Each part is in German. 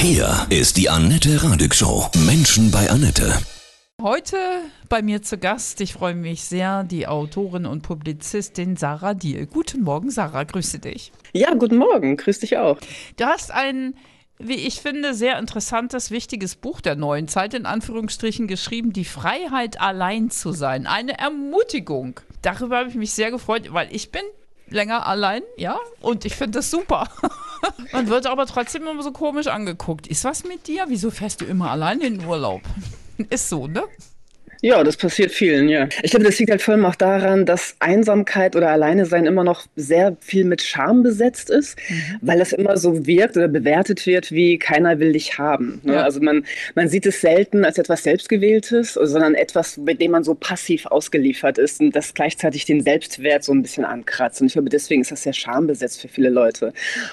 Hier ist die Annette Radig Show. Menschen bei Annette. Heute bei mir zu Gast, ich freue mich sehr, die Autorin und Publizistin Sarah Diel. Guten Morgen, Sarah, grüße dich. Ja, guten Morgen, grüß dich auch. Du hast ein, wie ich finde, sehr interessantes, wichtiges Buch der neuen Zeit, in Anführungsstrichen, geschrieben, Die Freiheit, allein zu sein. Eine Ermutigung. Darüber habe ich mich sehr gefreut, weil ich bin länger allein, ja, und ich finde das super. Man wird aber trotzdem immer so komisch angeguckt. Ist was mit dir? Wieso fährst du immer allein in den Urlaub? Ist so, ne? Ja, das passiert vielen, ja. Ich glaube, das liegt halt vor allem auch daran, dass Einsamkeit oder Alleine sein immer noch sehr viel mit Scham besetzt ist, mhm. weil das immer so wirkt oder bewertet wird, wie keiner will dich haben. Ne? Ja. Also man, man sieht es selten als etwas Selbstgewähltes, sondern etwas, bei dem man so passiv ausgeliefert ist und das gleichzeitig den Selbstwert so ein bisschen ankratzt. Und ich glaube, deswegen ist das sehr schambesetzt für viele Leute.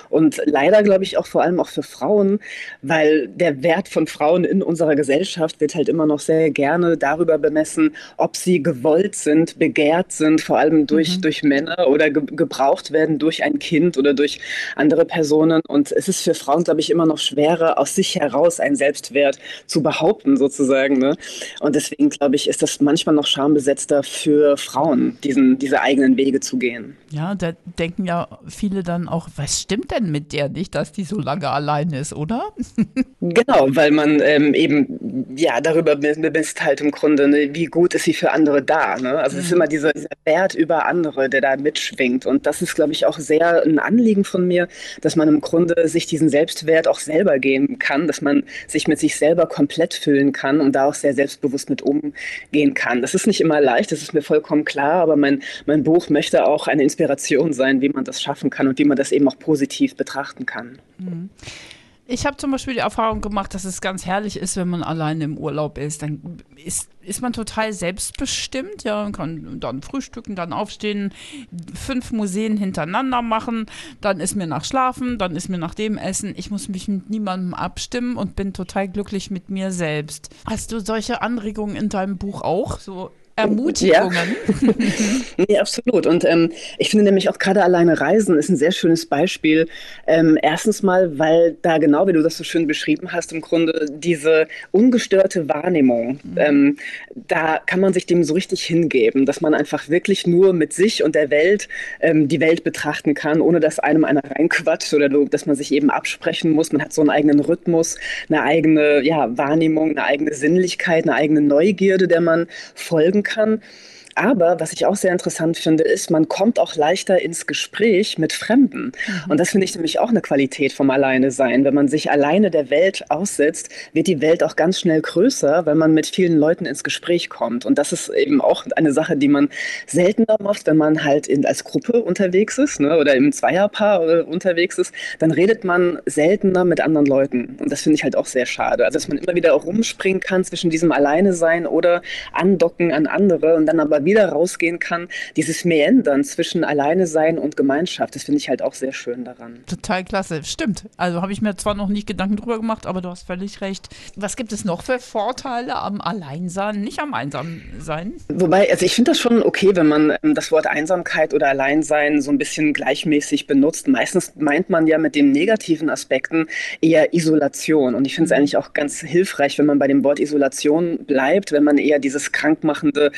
Und leider glaube ich auch vor allem auch für Frauen, weil der Wert von Frauen in unserer Gesellschaft wird halt immer noch sehr gerne darüber darüber bemessen, ob sie gewollt sind, begehrt sind, vor allem durch, mhm. durch Männer oder ge gebraucht werden durch ein Kind oder durch andere Personen. Und es ist für Frauen, glaube ich, immer noch schwerer, aus sich heraus einen Selbstwert zu behaupten, sozusagen. Ne? Und deswegen, glaube ich, ist das manchmal noch schambesetzter für Frauen, diesen, diese eigenen Wege zu gehen. Ja, da denken ja viele dann auch, was stimmt denn mit der nicht, dass die so lange allein ist, oder? genau, weil man ähm, eben ja darüber bemisst halt im Grunde ne, wie gut ist sie für andere da. Ne? Also mhm. es ist mhm. immer dieser, dieser Wert über andere, der da mitschwingt. Und das ist, glaube ich, auch sehr ein Anliegen von mir, dass man im Grunde sich diesen Selbstwert auch selber geben kann, dass man sich mit sich selber komplett füllen kann und da auch sehr selbstbewusst mit umgehen kann. Das ist nicht immer leicht, das ist mir vollkommen klar, aber mein, mein Buch möchte auch eine Inspiration sein, wie man das schaffen kann und wie man das eben auch positiv betrachten kann. Mhm. Ich habe zum Beispiel die Erfahrung gemacht, dass es ganz herrlich ist, wenn man alleine im Urlaub ist. Dann ist, ist man total selbstbestimmt, ja, man kann dann frühstücken, dann aufstehen, fünf Museen hintereinander machen, dann ist mir nach Schlafen, dann ist mir nach dem Essen. Ich muss mich mit niemandem abstimmen und bin total glücklich mit mir selbst. Hast du solche Anregungen in deinem Buch auch? So Ermutigungen. Ja. nee, absolut. Und ähm, ich finde nämlich auch gerade alleine Reisen ist ein sehr schönes Beispiel. Ähm, erstens mal, weil da genau, wie du das so schön beschrieben hast, im Grunde diese ungestörte Wahrnehmung, mhm. ähm, da kann man sich dem so richtig hingeben, dass man einfach wirklich nur mit sich und der Welt ähm, die Welt betrachten kann, ohne dass einem einer reinquatscht oder dass man sich eben absprechen muss. Man hat so einen eigenen Rhythmus, eine eigene ja, Wahrnehmung, eine eigene Sinnlichkeit, eine eigene Neugierde, der man folgen kann. Aber was ich auch sehr interessant finde, ist, man kommt auch leichter ins Gespräch mit Fremden. Mhm. Und das finde ich nämlich auch eine Qualität vom Alleine sein. Wenn man sich alleine der Welt aussetzt, wird die Welt auch ganz schnell größer, wenn man mit vielen Leuten ins Gespräch kommt. Und das ist eben auch eine Sache, die man seltener macht, wenn man halt in, als Gruppe unterwegs ist ne, oder im Zweierpaar äh, unterwegs ist. Dann redet man seltener mit anderen Leuten. Und das finde ich halt auch sehr schade. Also, dass man immer wieder auch rumspringen kann zwischen diesem Alleine sein oder andocken an andere und dann aber wieder rausgehen kann, dieses Meandern zwischen Alleine sein und Gemeinschaft, das finde ich halt auch sehr schön daran. Total klasse, stimmt. Also habe ich mir zwar noch nicht Gedanken drüber gemacht, aber du hast völlig recht. Was gibt es noch für Vorteile am Alleinsein, nicht am Einsamsein? Wobei, also ich finde das schon okay, wenn man ähm, das Wort Einsamkeit oder Alleinsein so ein bisschen gleichmäßig benutzt. Meistens meint man ja mit den negativen Aspekten eher Isolation. Und ich finde es mhm. eigentlich auch ganz hilfreich, wenn man bei dem Wort Isolation bleibt, wenn man eher dieses krankmachende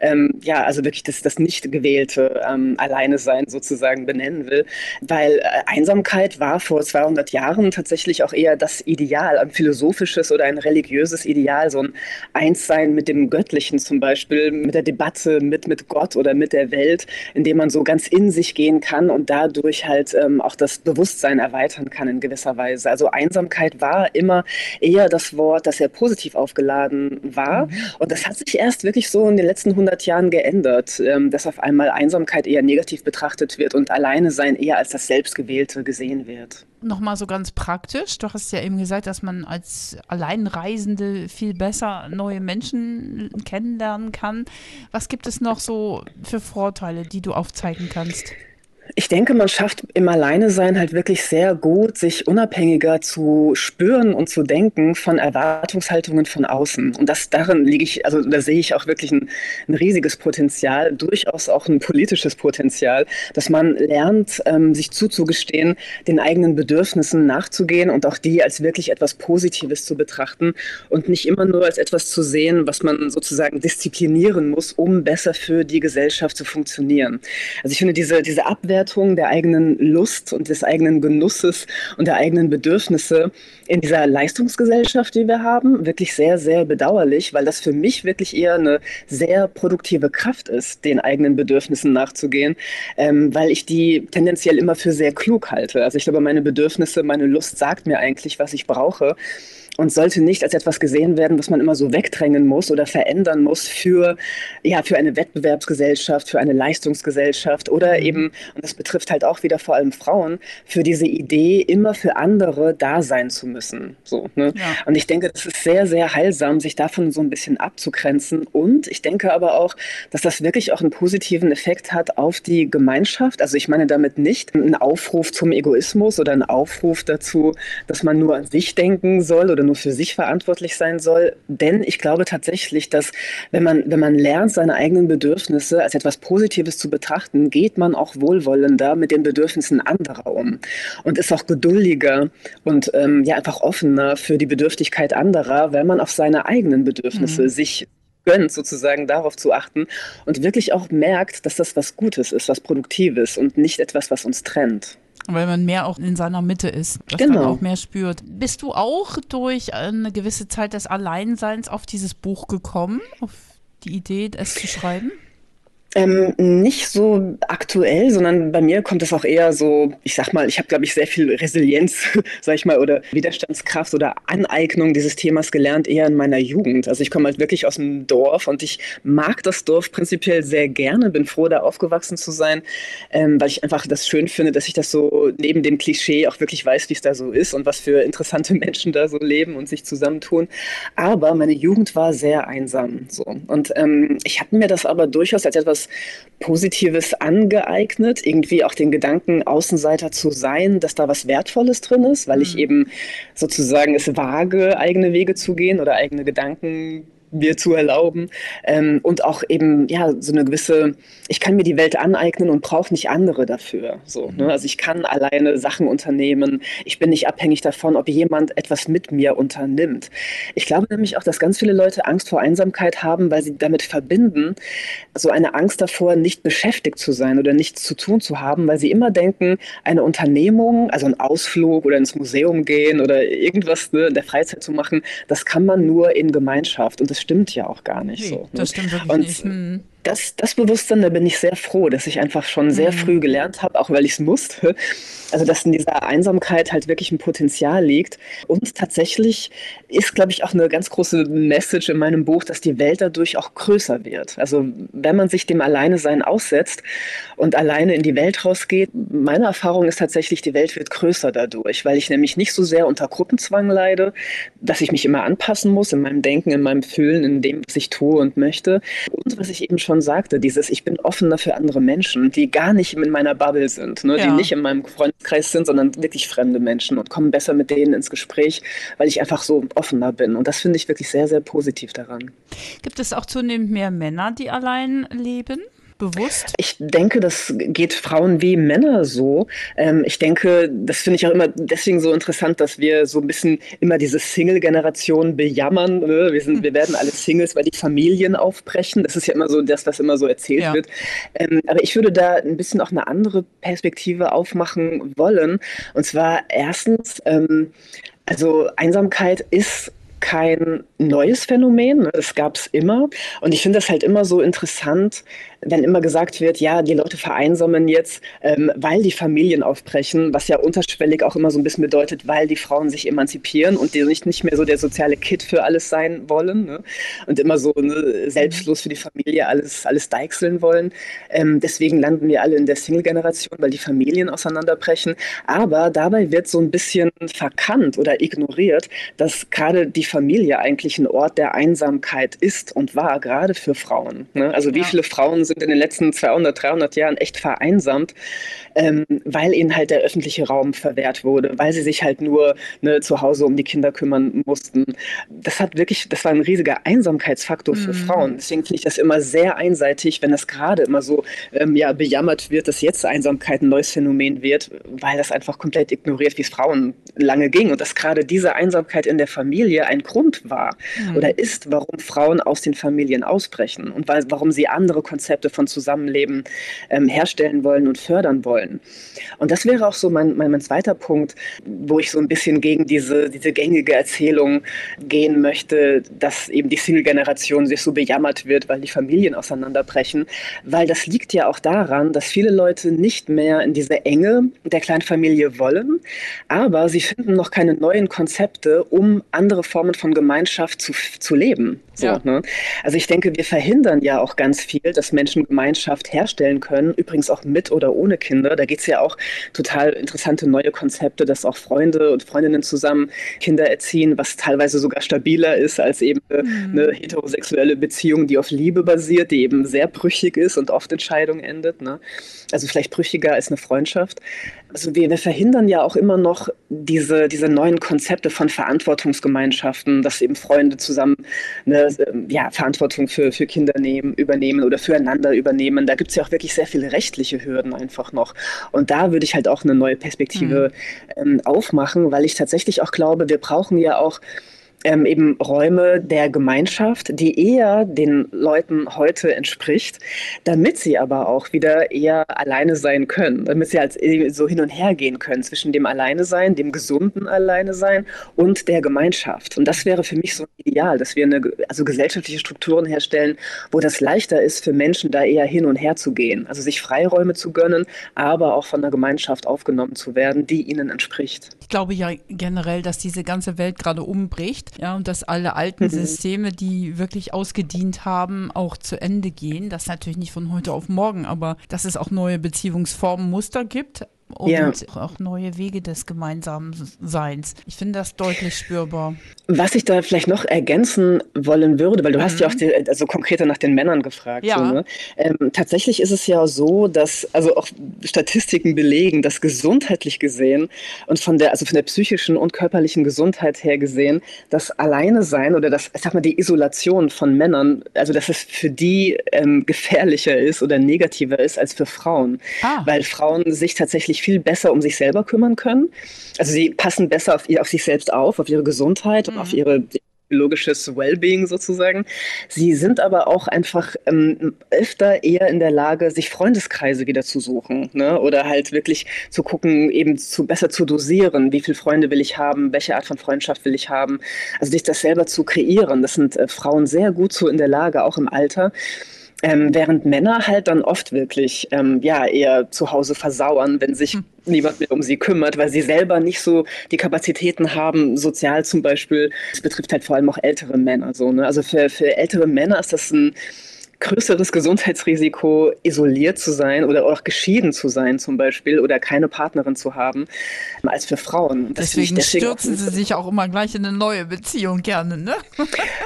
ähm, ja, also wirklich das, das nicht gewählte ähm, Alleine sein sozusagen benennen will, weil äh, Einsamkeit war vor 200 Jahren tatsächlich auch eher das Ideal, ein philosophisches oder ein religiöses Ideal, so ein Einssein mit dem Göttlichen zum Beispiel, mit der Debatte mit, mit Gott oder mit der Welt, in dem man so ganz in sich gehen kann und dadurch halt ähm, auch das Bewusstsein erweitern kann in gewisser Weise. Also Einsamkeit war immer eher das Wort, das sehr positiv aufgeladen war. Mhm. Und das hat sich erst wirklich so in den letzten 100 Jahren geändert, ähm, dass auf einmal Einsamkeit eher negativ betrachtet wird und Alleine sein eher als das Selbstgewählte gesehen wird. Nochmal so ganz praktisch. Du hast ja eben gesagt, dass man als Alleinreisende viel besser neue Menschen kennenlernen kann. Was gibt es noch so für Vorteile, die du aufzeigen kannst? Ich denke, man schafft im Alleinesein halt wirklich sehr gut, sich unabhängiger zu spüren und zu denken von Erwartungshaltungen von außen. Und das darin liege ich, also da sehe ich auch wirklich ein, ein riesiges Potenzial, durchaus auch ein politisches Potenzial, dass man lernt, ähm, sich zuzugestehen, den eigenen Bedürfnissen nachzugehen und auch die als wirklich etwas Positives zu betrachten und nicht immer nur als etwas zu sehen, was man sozusagen disziplinieren muss, um besser für die Gesellschaft zu funktionieren. Also ich finde diese, diese Abwehr Abwertung der eigenen Lust und des eigenen Genusses und der eigenen Bedürfnisse in dieser Leistungsgesellschaft, die wir haben, wirklich sehr, sehr bedauerlich, weil das für mich wirklich eher eine sehr produktive Kraft ist, den eigenen Bedürfnissen nachzugehen, ähm, weil ich die tendenziell immer für sehr klug halte. Also ich glaube, meine Bedürfnisse, meine Lust sagt mir eigentlich, was ich brauche und sollte nicht als etwas gesehen werden, was man immer so wegdrängen muss oder verändern muss für, ja, für eine Wettbewerbsgesellschaft, für eine Leistungsgesellschaft oder mhm. eben, und das betrifft halt auch wieder vor allem Frauen, für diese Idee, immer für andere da sein zu müssen. So, ne? Ja. Und ich denke, das ist sehr, sehr heilsam, sich davon so ein bisschen abzugrenzen. Und ich denke aber auch, dass das wirklich auch einen positiven Effekt hat auf die Gemeinschaft. Also ich meine damit nicht einen Aufruf zum Egoismus oder einen Aufruf dazu, dass man nur an sich denken soll oder nur für sich verantwortlich sein soll. Denn ich glaube tatsächlich, dass wenn man, wenn man lernt, seine eigenen Bedürfnisse als etwas Positives zu betrachten, geht man auch wohlwollender mit den Bedürfnissen anderer um und ist auch geduldiger und ähm, ja einfach offener für die Bedürftigkeit anderer, weil man auf seine eigenen Bedürfnisse mhm. sich gönnt, sozusagen darauf zu achten und wirklich auch merkt, dass das was Gutes ist, was Produktives und nicht etwas, was uns trennt. Weil man mehr auch in seiner Mitte ist, das genau. man auch mehr spürt. Bist du auch durch eine gewisse Zeit des Alleinseins auf dieses Buch gekommen, auf die Idee, es zu schreiben? Ähm, nicht so aktuell, sondern bei mir kommt es auch eher so, ich sag mal, ich habe, glaube ich, sehr viel Resilienz, sag ich mal, oder Widerstandskraft oder Aneignung dieses Themas gelernt, eher in meiner Jugend. Also ich komme halt wirklich aus dem Dorf und ich mag das Dorf prinzipiell sehr gerne, bin froh, da aufgewachsen zu sein, ähm, weil ich einfach das schön finde, dass ich das so neben dem Klischee auch wirklich weiß, wie es da so ist und was für interessante Menschen da so leben und sich zusammentun. Aber meine Jugend war sehr einsam. So. Und ähm, ich habe mir das aber durchaus als etwas Positives angeeignet, irgendwie auch den Gedanken, Außenseiter zu sein, dass da was Wertvolles drin ist, weil ich mhm. eben sozusagen es wage, eigene Wege zu gehen oder eigene Gedanken mir zu erlauben ähm, und auch eben ja so eine gewisse, ich kann mir die Welt aneignen und brauche nicht andere dafür. So, ne? Also ich kann alleine Sachen unternehmen. Ich bin nicht abhängig davon, ob jemand etwas mit mir unternimmt. Ich glaube nämlich auch, dass ganz viele Leute Angst vor Einsamkeit haben, weil sie damit verbinden, so eine Angst davor, nicht beschäftigt zu sein oder nichts zu tun zu haben, weil sie immer denken, eine Unternehmung, also ein Ausflug oder ins Museum gehen oder irgendwas ne, in der Freizeit zu machen, das kann man nur in Gemeinschaft und das stimmt ja auch gar nicht nee, so. Das stimmt wirklich und nicht. Hm das, das Bewusstsein, da bin ich sehr froh, dass ich einfach schon sehr mhm. früh gelernt habe, auch weil ich es musste. Also, dass in dieser Einsamkeit halt wirklich ein Potenzial liegt. Und tatsächlich ist, glaube ich, auch eine ganz große Message in meinem Buch, dass die Welt dadurch auch größer wird. Also, wenn man sich dem Alleine-Sein aussetzt und alleine in die Welt rausgeht, meine Erfahrung ist tatsächlich, die Welt wird größer dadurch, weil ich nämlich nicht so sehr unter Gruppenzwang leide, dass ich mich immer anpassen muss in meinem Denken, in meinem Fühlen, in dem, was ich tue und möchte. Und was ich eben schon schon sagte, dieses ich bin offener für andere Menschen, die gar nicht in meiner Bubble sind, ne, ja. die nicht in meinem Freundeskreis sind, sondern wirklich fremde Menschen und kommen besser mit denen ins Gespräch, weil ich einfach so offener bin. Und das finde ich wirklich sehr, sehr positiv daran. Gibt es auch zunehmend mehr Männer, die allein leben? Bewusst? Ich denke, das geht Frauen wie Männer so. Ähm, ich denke, das finde ich auch immer deswegen so interessant, dass wir so ein bisschen immer diese Single-Generation bejammern. Ne? Wir, sind, wir werden alle Singles, weil die Familien aufbrechen. Das ist ja immer so das, was immer so erzählt ja. wird. Ähm, aber ich würde da ein bisschen auch eine andere Perspektive aufmachen wollen. Und zwar erstens, ähm, also Einsamkeit ist kein neues Phänomen, das gab es immer. Und ich finde das halt immer so interessant, wenn immer gesagt wird, ja, die Leute vereinsamen jetzt, ähm, weil die Familien aufbrechen, was ja unterschwellig auch immer so ein bisschen bedeutet, weil die Frauen sich emanzipieren und die nicht, nicht mehr so der soziale Kit für alles sein wollen ne? und immer so ne, selbstlos für die Familie alles, alles deichseln wollen. Ähm, deswegen landen wir alle in der Single-Generation, weil die Familien auseinanderbrechen. Aber dabei wird so ein bisschen verkannt oder ignoriert, dass gerade die Familie eigentlich ein Ort der Einsamkeit ist und war, gerade für Frauen. Ne? Also wie viele Frauen sind sind in den letzten 200, 300 Jahren echt vereinsamt, ähm, weil ihnen halt der öffentliche Raum verwehrt wurde, weil sie sich halt nur ne, zu Hause um die Kinder kümmern mussten. Das hat wirklich, das war ein riesiger Einsamkeitsfaktor für mhm. Frauen. Deswegen finde ich das immer sehr einseitig, wenn das gerade immer so ähm, ja, bejammert wird, dass jetzt Einsamkeit ein neues Phänomen wird, weil das einfach komplett ignoriert, wie es Frauen lange ging und dass gerade diese Einsamkeit in der Familie ein Grund war mhm. oder ist, warum Frauen aus den Familien ausbrechen und weil, warum sie andere Konzepte von Zusammenleben ähm, herstellen wollen und fördern wollen. Und das wäre auch so mein, mein, mein zweiter Punkt, wo ich so ein bisschen gegen diese, diese gängige Erzählung gehen möchte, dass eben die Single-Generation sich so bejammert wird, weil die Familien auseinanderbrechen, weil das liegt ja auch daran, dass viele Leute nicht mehr in diese Enge der Kleinfamilie wollen, aber sie finden noch keine neuen Konzepte, um andere Formen von Gemeinschaft zu, zu leben. So, ja. ne? Also ich denke, wir verhindern ja auch ganz viel, dass Menschen Gemeinschaft herstellen können, übrigens auch mit oder ohne Kinder. Da geht es ja auch total interessante neue Konzepte, dass auch Freunde und Freundinnen zusammen Kinder erziehen, was teilweise sogar stabiler ist als eben mhm. eine heterosexuelle Beziehung, die auf Liebe basiert, die eben sehr brüchig ist und oft in Scheidung endet. Ne? Also vielleicht brüchiger als eine Freundschaft. Also wir, wir verhindern ja auch immer noch diese, diese neuen Konzepte von Verantwortungsgemeinschaften, dass eben Freunde zusammen eine ähm, ja, Verantwortung für, für Kinder nehmen, übernehmen oder füreinander übernehmen. Da gibt es ja auch wirklich sehr viele rechtliche Hürden einfach noch. Und da würde ich halt auch eine neue Perspektive mhm. ähm, aufmachen, weil ich tatsächlich auch glaube, wir brauchen ja auch ähm, eben Räume der Gemeinschaft, die eher den Leuten heute entspricht, damit sie aber auch wieder eher alleine sein können, damit sie als so hin und her gehen können zwischen dem Alleine sein, dem gesunden Alleine sein und der Gemeinschaft. Und das wäre für mich so ideal, dass wir eine, also gesellschaftliche Strukturen herstellen, wo das leichter ist für Menschen, da eher hin und her zu gehen, also sich Freiräume zu gönnen, aber auch von der Gemeinschaft aufgenommen zu werden, die ihnen entspricht. Ich glaube ja generell, dass diese ganze Welt gerade umbricht ja, und dass alle alten mhm. Systeme, die wirklich ausgedient haben, auch zu Ende gehen. Das natürlich nicht von heute auf morgen, aber dass es auch neue Beziehungsformen, Muster gibt, und ja. auch neue Wege des gemeinsamen Seins. Ich finde das deutlich spürbar. Was ich da vielleicht noch ergänzen wollen würde, weil du mhm. hast ja auch die, also konkreter nach den Männern gefragt. Ja. So, ne? ähm, tatsächlich ist es ja so, dass also auch Statistiken belegen, dass gesundheitlich gesehen und von der also von der psychischen und körperlichen Gesundheit her gesehen, das Alleine sein oder das ich sag mal die Isolation von Männern, also dass es für die ähm, gefährlicher ist oder negativer ist als für Frauen, ah. weil Frauen sich tatsächlich viel besser um sich selber kümmern können. Also sie passen besser auf, auf sich selbst auf, auf ihre Gesundheit mhm. und auf mhm. ihre biologisches Wellbeing sozusagen. Sie sind aber auch einfach ähm, öfter eher in der Lage, sich Freundeskreise wieder zu suchen ne? oder halt wirklich zu gucken, eben zu, besser zu dosieren, wie viele Freunde will ich haben, welche Art von Freundschaft will ich haben. Also sich das selber zu kreieren. Das sind äh, Frauen sehr gut so in der Lage, auch im Alter. Ähm, während Männer halt dann oft wirklich ähm, ja, eher zu Hause versauern, wenn sich hm. niemand mehr um sie kümmert, weil sie selber nicht so die Kapazitäten haben, sozial zum Beispiel. Das betrifft halt vor allem auch ältere Männer. So, ne? Also für, für ältere Männer ist das ein größeres Gesundheitsrisiko, isoliert zu sein oder auch geschieden zu sein zum Beispiel oder keine Partnerin zu haben, als für Frauen. deswegen, deswegen stürzen sie sich auch immer gleich in eine neue Beziehung gerne, ne?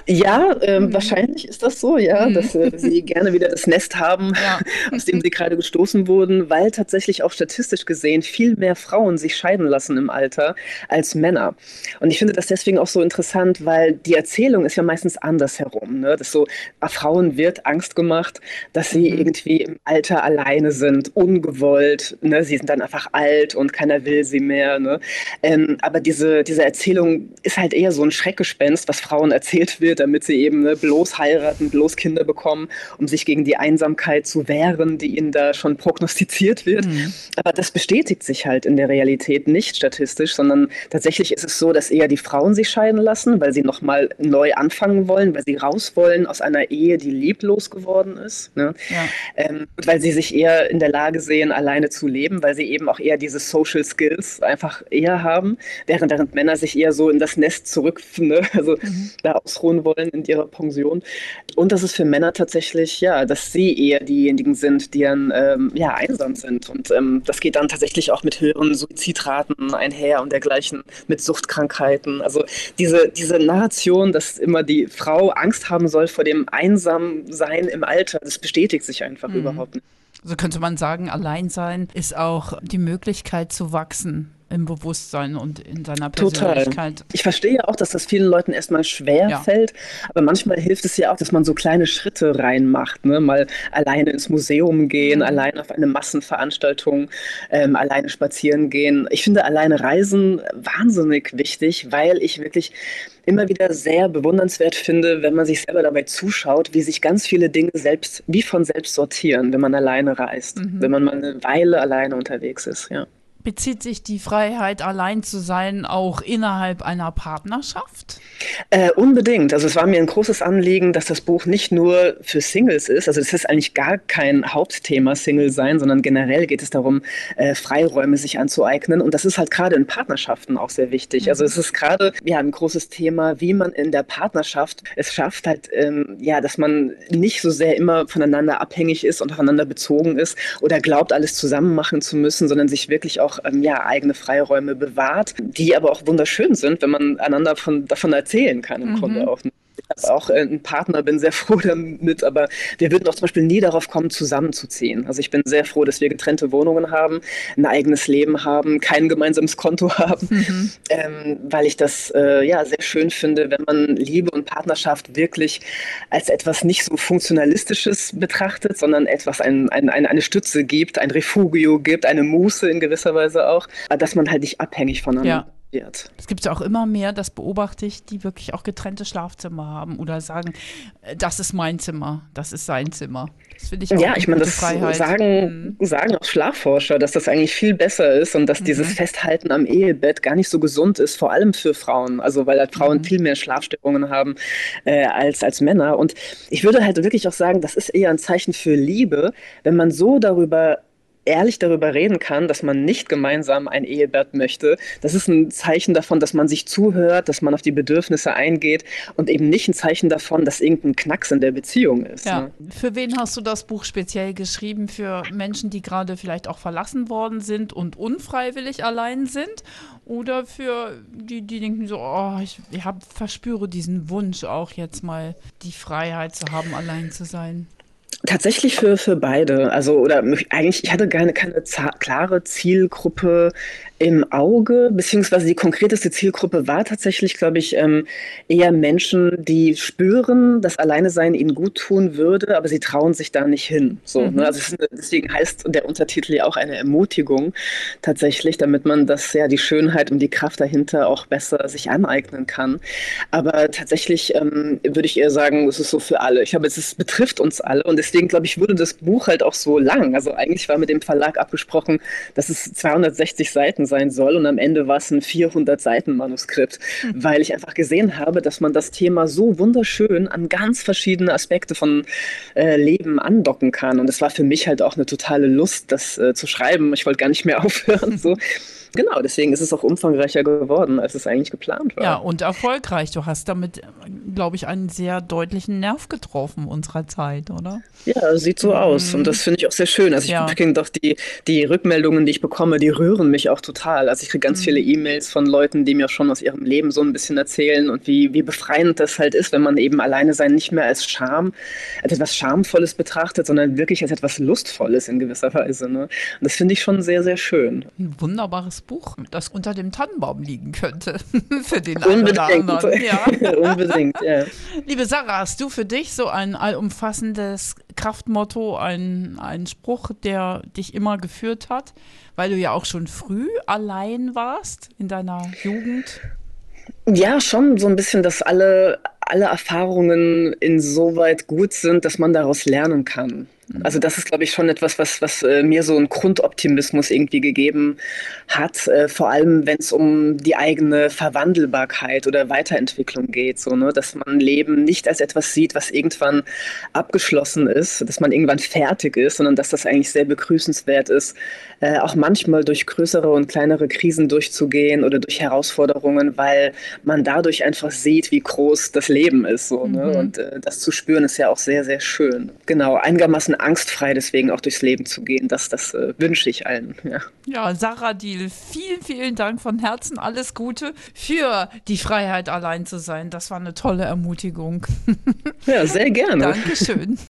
Ja, ähm, mhm. wahrscheinlich ist das so, ja, mhm. dass äh, sie gerne wieder das Nest haben, ja. aus dem sie gerade gestoßen wurden, weil tatsächlich auch statistisch gesehen viel mehr Frauen sich scheiden lassen im Alter als Männer. Und ich finde das deswegen auch so interessant, weil die Erzählung ist ja meistens andersherum, ne? dass so ah, Frauen wird Angst Angst gemacht, dass sie mhm. irgendwie im Alter alleine sind, ungewollt. Ne? Sie sind dann einfach alt und keiner will sie mehr. Ne? Ähm, aber diese, diese Erzählung ist halt eher so ein Schreckgespenst, was Frauen erzählt wird, damit sie eben ne, bloß heiraten, bloß Kinder bekommen, um sich gegen die Einsamkeit zu wehren, die ihnen da schon prognostiziert wird. Mhm. Aber das bestätigt sich halt in der Realität nicht statistisch, sondern tatsächlich ist es so, dass eher die Frauen sich scheiden lassen, weil sie nochmal neu anfangen wollen, weil sie raus wollen aus einer Ehe, die lieblos geworden ist. Ne? Ja. Ähm, weil sie sich eher in der Lage sehen, alleine zu leben, weil sie eben auch eher diese Social Skills einfach eher haben, während, während Männer sich eher so in das Nest zurück, ne? also mhm. da ausruhen wollen in ihrer Pension. Und das ist für Männer tatsächlich, ja, dass sie eher diejenigen sind, die dann ähm, ja, einsam sind. Und ähm, das geht dann tatsächlich auch mit höheren Suizidraten einher und dergleichen, mit Suchtkrankheiten. Also diese, diese Narration, dass immer die Frau Angst haben soll vor dem Einsamsein allein im Alter. Das bestätigt sich einfach mhm. überhaupt nicht. So könnte man sagen, Alleinsein ist auch die Möglichkeit zu wachsen im Bewusstsein und in seiner Persönlichkeit. Total. Ich verstehe auch, dass das vielen Leuten erstmal schwer ja. fällt, aber manchmal hilft es ja auch, dass man so kleine Schritte reinmacht. Ne? Mal alleine ins Museum gehen, mhm. alleine auf eine Massenveranstaltung, ähm, alleine spazieren gehen. Ich finde alleine Reisen wahnsinnig wichtig, weil ich wirklich immer wieder sehr bewundernswert finde, wenn man sich selber dabei zuschaut, wie sich ganz viele Dinge selbst, wie von selbst sortieren, wenn man alleine reist, mhm. wenn man mal eine Weile alleine unterwegs ist. Ja bezieht sich die Freiheit, allein zu sein, auch innerhalb einer Partnerschaft? Äh, unbedingt. Also es war mir ein großes Anliegen, dass das Buch nicht nur für Singles ist. Also es ist eigentlich gar kein Hauptthema Single sein, sondern generell geht es darum, äh, Freiräume sich anzueignen. Und das ist halt gerade in Partnerschaften auch sehr wichtig. Mhm. Also es ist gerade ja ein großes Thema, wie man in der Partnerschaft es schafft, halt ähm, ja, dass man nicht so sehr immer voneinander abhängig ist und aufeinander bezogen ist oder glaubt, alles zusammen machen zu müssen, sondern sich wirklich auch ähm, ja, eigene Freiräume bewahrt, die aber auch wunderschön sind, wenn man einander von, davon erzählen kann im mhm. Grunde auch. Ich habe auch äh, einen Partner, bin sehr froh damit, aber wir würden auch zum Beispiel nie darauf kommen, zusammenzuziehen. Also ich bin sehr froh, dass wir getrennte Wohnungen haben, ein eigenes Leben haben, kein gemeinsames Konto haben, mhm. ähm, weil ich das äh, ja sehr schön finde, wenn man Liebe und Partnerschaft wirklich als etwas nicht so funktionalistisches betrachtet, sondern etwas ein, ein, ein, eine Stütze gibt, ein Refugio gibt, eine Muße in gewisser Weise auch, dass man halt nicht abhängig voneinander ja wird. Es gibt ja auch immer mehr, das beobachte ich, die wirklich auch getrennte Schlafzimmer haben oder sagen, äh, das ist mein Zimmer, das ist sein Zimmer. Das finde ich auch Ja, ich meine, das Freiheit. Sagen, mhm. sagen auch Schlafforscher, dass das eigentlich viel besser ist und dass mhm. dieses Festhalten am Ehebett gar nicht so gesund ist, vor allem für Frauen. Also weil halt Frauen mhm. viel mehr Schlafstörungen haben äh, als, als Männer. Und ich würde halt wirklich auch sagen, das ist eher ein Zeichen für Liebe, wenn man so darüber ehrlich darüber reden kann, dass man nicht gemeinsam ein Ehebett möchte. Das ist ein Zeichen davon, dass man sich zuhört, dass man auf die Bedürfnisse eingeht und eben nicht ein Zeichen davon, dass irgendein Knacks in der Beziehung ist. Ja. Ne? Für wen hast du das Buch speziell geschrieben? Für Menschen, die gerade vielleicht auch verlassen worden sind und unfreiwillig allein sind? Oder für die, die denken so, oh, ich, ich hab, verspüre diesen Wunsch auch jetzt mal die Freiheit zu haben, allein zu sein? Tatsächlich für, für beide. Also, oder eigentlich, ich hatte keine, keine klare Zielgruppe im Auge, beziehungsweise die konkreteste Zielgruppe war tatsächlich, glaube ich, ähm, eher Menschen, die spüren, dass Alleine sein ihnen gut tun würde, aber sie trauen sich da nicht hin. So, ne? mhm. ne? also eine, deswegen heißt der Untertitel ja auch eine Ermutigung tatsächlich, damit man das ja die Schönheit und die Kraft dahinter auch besser sich aneignen kann. Aber tatsächlich ähm, würde ich eher sagen, es ist so für alle. Ich habe es betrifft uns alle und deswegen glaube ich, wurde das Buch halt auch so lang. Also eigentlich war mit dem Verlag abgesprochen, dass es 260 Seiten sein soll und am Ende war es ein 400 Seiten Manuskript, mhm. weil ich einfach gesehen habe, dass man das Thema so wunderschön an ganz verschiedene Aspekte von äh, Leben andocken kann. Und es war für mich halt auch eine totale Lust, das äh, zu schreiben. Ich wollte gar nicht mehr aufhören. So. Genau, deswegen ist es auch umfangreicher geworden, als es eigentlich geplant war. Ja, und erfolgreich. Du hast damit, glaube ich, einen sehr deutlichen Nerv getroffen unserer Zeit, oder? Ja, sieht so mhm. aus. Und das finde ich auch sehr schön. Also ich ja. kriege doch die, die Rückmeldungen, die ich bekomme, die rühren mich auch total. Also ich kriege ganz mhm. viele E-Mails von Leuten, die mir schon aus ihrem Leben so ein bisschen erzählen und wie, wie befreiend das halt ist, wenn man eben alleine sein nicht mehr als Scham, als etwas Schamvolles betrachtet, sondern wirklich als etwas Lustvolles in gewisser Weise. Ne? Und das finde ich schon sehr, sehr schön. Ein wunderbares Buch, das unter dem Tannenbaum liegen könnte. für den Unbedingt. einen oder anderen. Ja. Unbedingt, ja. Liebe Sarah, hast du für dich so ein allumfassendes Kraftmotto, ein, ein Spruch, der dich immer geführt hat, weil du ja auch schon früh allein warst in deiner Jugend? Ja, schon so ein bisschen, dass alle, alle Erfahrungen insoweit gut sind, dass man daraus lernen kann. Also das ist, glaube ich, schon etwas, was, was äh, mir so einen Grundoptimismus irgendwie gegeben hat, äh, vor allem wenn es um die eigene Verwandelbarkeit oder Weiterentwicklung geht, so, ne? dass man Leben nicht als etwas sieht, was irgendwann abgeschlossen ist, dass man irgendwann fertig ist, sondern dass das eigentlich sehr begrüßenswert ist, äh, auch manchmal durch größere und kleinere Krisen durchzugehen oder durch Herausforderungen, weil man dadurch einfach sieht, wie groß das Leben ist. So, ne? Mhm. Und äh, das zu spüren ist ja auch sehr, sehr schön. Genau, einigermaßen angstfrei deswegen auch durchs Leben zu gehen. Das, das äh, wünsche ich allen. Ja. ja, Sarah Diel, vielen, vielen Dank von Herzen. Alles Gute für die Freiheit, allein zu sein. Das war eine tolle Ermutigung. Ja, sehr gerne. Dankeschön.